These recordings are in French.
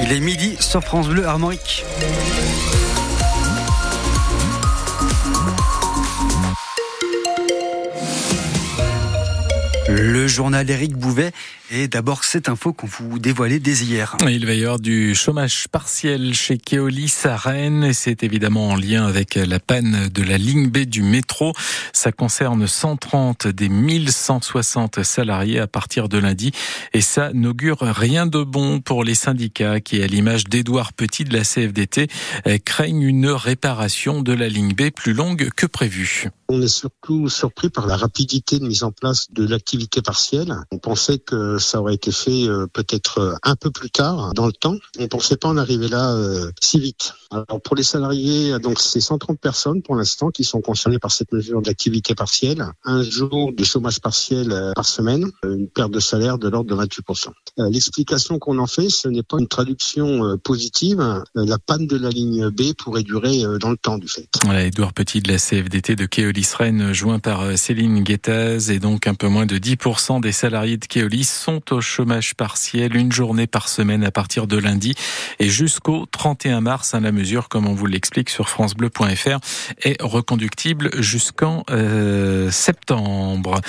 Il est midi sur France Bleu Armorique. Journal d'Éric Bouvet et d'abord, cette info qu'on vous dévoilait dès hier. Il va y avoir du chômage partiel chez Keolis à Rennes et c'est évidemment en lien avec la panne de la ligne B du métro. Ça concerne 130 des 1160 salariés à partir de lundi et ça n'augure rien de bon pour les syndicats qui, à l'image d'Édouard Petit de la CFDT, craignent une réparation de la ligne B plus longue que prévu. On est surtout surpris par la rapidité de mise en place de l'activité partielle. On pensait que ça aurait été fait euh, peut-être euh, un peu plus tard dans le temps. On ne pensait pas en arriver là euh, si vite. Alors pour les salariés, donc c'est 130 personnes pour l'instant qui sont concernées par cette mesure d'activité partielle. Un jour de chômage partiel par semaine, une perte de salaire de l'ordre de 28%. L'explication qu'on en fait, ce n'est pas une traduction positive. La panne de la ligne B pourrait durer dans le temps du fait. Edouard Petit de la CFDT de joint par Céline Guettaz, et donc un peu moins de 10% des salariés de Keolis sont au chômage partiel une journée par semaine à partir de lundi et jusqu'au 31 mars. à la mesure, comme on vous l'explique sur francebleu.fr, est reconductible jusqu'en euh, septembre.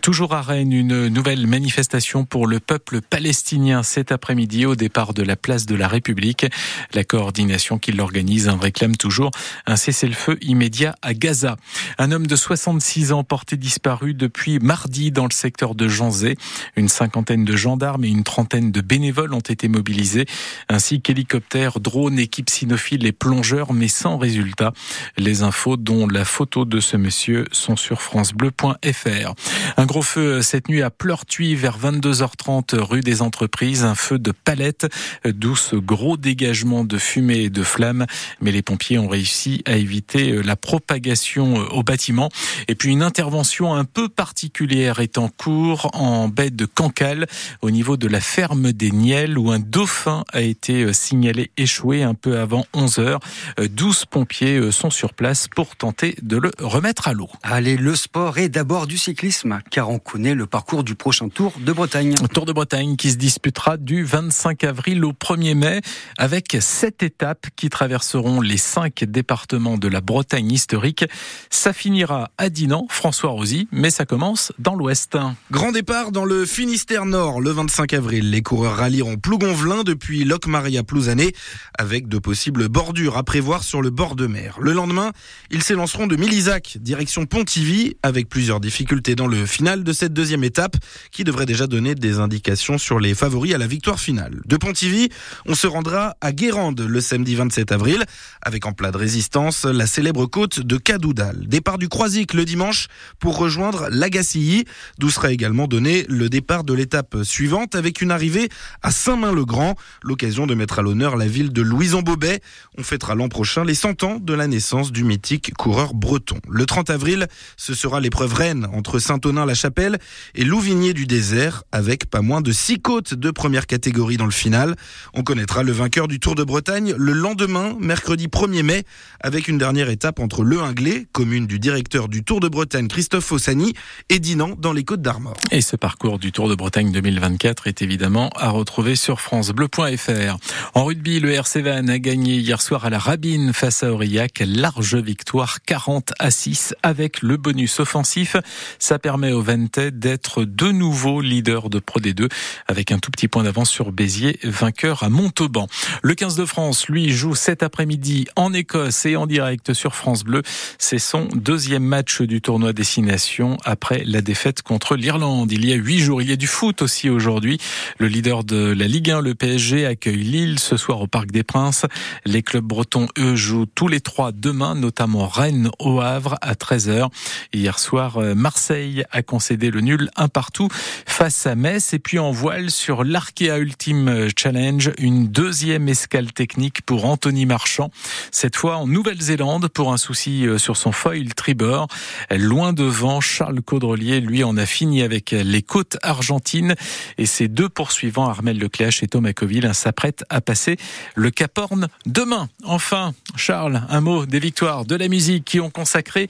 Toujours à Rennes, une nouvelle manifestation pour le peuple palestinien cet après-midi au départ de la place de la République. La coordination qui l'organise réclame toujours un cessez-le-feu immédiat à Gaza. Un homme de 66 ans porté disparu depuis mardi dans le secteur de Janzé. Une cinquantaine de gendarmes et une trentaine de bénévoles ont été mobilisés, ainsi qu'hélicoptères, drones, équipes cynophiles et plongeurs, mais sans résultat. Les infos, dont la photo de ce monsieur, sont sur francebleu.fr. Un gros feu cette nuit à Pleurtuis vers 22h30 rue des Entreprises, un feu de palette, d'où ce gros dégagement de fumée et de flammes, mais les pompiers ont réussi à éviter la propagation au bâtiment. Et puis une intervention un peu particulière est en cours en baie de Cancale au niveau de la ferme des Niels où un dauphin a été euh, signalé échoué un peu avant 11 heures. 12 pompiers euh, sont sur place pour tenter de le remettre à l'eau. Allez, le sport est d'abord du cyclisme car on connaît le parcours du prochain Tour de Bretagne. Tour de Bretagne qui se disputera du 25 avril au 1er mai avec sept étapes qui traverseront les cinq départements de la Bretagne historique. Ça finira à Dinan, François Rosy, mais ça commence dans l'ouest. Grand départ dans le Finistère Nord le 25 avril. Les coureurs rallieront Plougonvelin depuis Locmaria Plouzané avec de possibles bordures à prévoir sur le bord de mer. Le lendemain, ils s'élanceront de Milisac direction Pontivy avec plusieurs difficultés dans le final de cette deuxième étape qui devrait déjà donner des indications sur les favoris à la victoire finale. De Pontivy, on se rendra à Guérande le samedi 27 avril avec en plat de résistance la célèbre côte de Cadoudal. Départ du Croisic le dimanche pour rejoindre l'Agacilly d'où sera également donné le départ de l'étape étape suivante avec une arrivée à Saint-Main-le-Grand, l'occasion de mettre à l'honneur la ville de Louison-Bobet. On fêtera l'an prochain les 100 ans de la naissance du mythique coureur breton. Le 30 avril, ce sera l'épreuve reine entre Saint-Onin-la-Chapelle et Louvigné du désert avec pas moins de 6 côtes de première catégorie dans le final. On connaîtra le vainqueur du Tour de Bretagne le lendemain, mercredi 1er mai, avec une dernière étape entre Le Hinglé, commune du directeur du Tour de Bretagne Christophe Fossani, et Dinan dans les Côtes d'Armor. Et ce parcours du Tour de Bretagne 2024 est évidemment à retrouver sur francebleu.fr. En rugby, le RC Van a gagné hier soir à la Rabine face à Aurillac. Large victoire 40 à 6 avec le bonus offensif. Ça permet au Ventais d'être de nouveau leader de Pro D2 avec un tout petit point d'avance sur Béziers, vainqueur à Montauban. Le 15 de France, lui, joue cet après-midi en Écosse et en direct sur France Bleu. C'est son deuxième match du tournoi Destination après la défaite contre l'Irlande. Il y a huit jours, il y a du foot aussi aujourd'hui. Le leader de la Ligue 1, le PSG, accueille Lille ce soir au Parc des Princes. Les clubs bretons, eux, jouent tous les trois demain, notamment Rennes au Havre à 13h. Hier soir, euh, Marseille a concédé le nul un partout face à Metz. Et puis en voile sur l'Arkea Ultime Challenge, une deuxième escale technique pour Anthony Marchand. Cette fois en Nouvelle-Zélande pour un souci euh, sur son foil tribord. Loin devant, Charles Caudrelier, lui, en a fini avec avec les côtes argentines et ses deux poursuivants, Armel Lecléache et Thomas Coville, s'apprêtent à passer le Cap Horn demain. Enfin, Charles, un mot des victoires de la musique qui ont consacré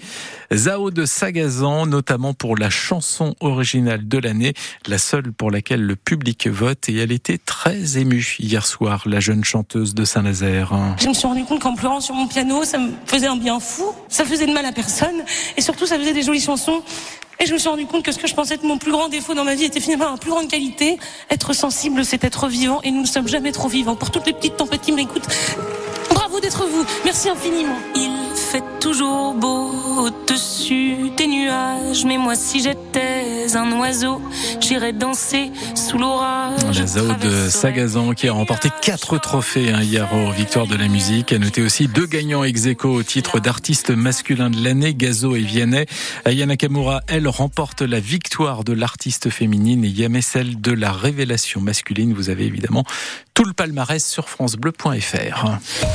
Zao de Sagazan, notamment pour la chanson originale de l'année, la seule pour laquelle le public vote et elle était très émue hier soir, la jeune chanteuse de Saint-Nazaire. Je me suis rendu compte qu'en pleurant sur mon piano, ça me faisait un bien fou, ça faisait de mal à personne et surtout ça faisait des jolies chansons. Et je me suis rendu compte que ce que je pensais être mon plus grand défaut dans ma vie était finalement ma plus grande qualité. Être sensible, c'est être vivant et nous ne sommes jamais trop vivants. Pour toutes les petites tempêtes qui m'écoutent, bravo d'être vous. Merci infiniment. Il fait toujours beau au-dessus des nuages. Mais moi, si j'étais un oiseau, j'irais danser sous l'orage. La Zao de Sagazan qui a remporté quatre trophées hein, hier aux Victoires de la musique. A noté aussi deux gagnants ex aequo au titre d'artiste masculin de l'année, Gazo et Vianney. Aya Nakamura, elle, remporte la victoire de l'artiste féminine et Yamé celle de la révélation masculine. Vous avez évidemment tout le palmarès sur francebleu.fr.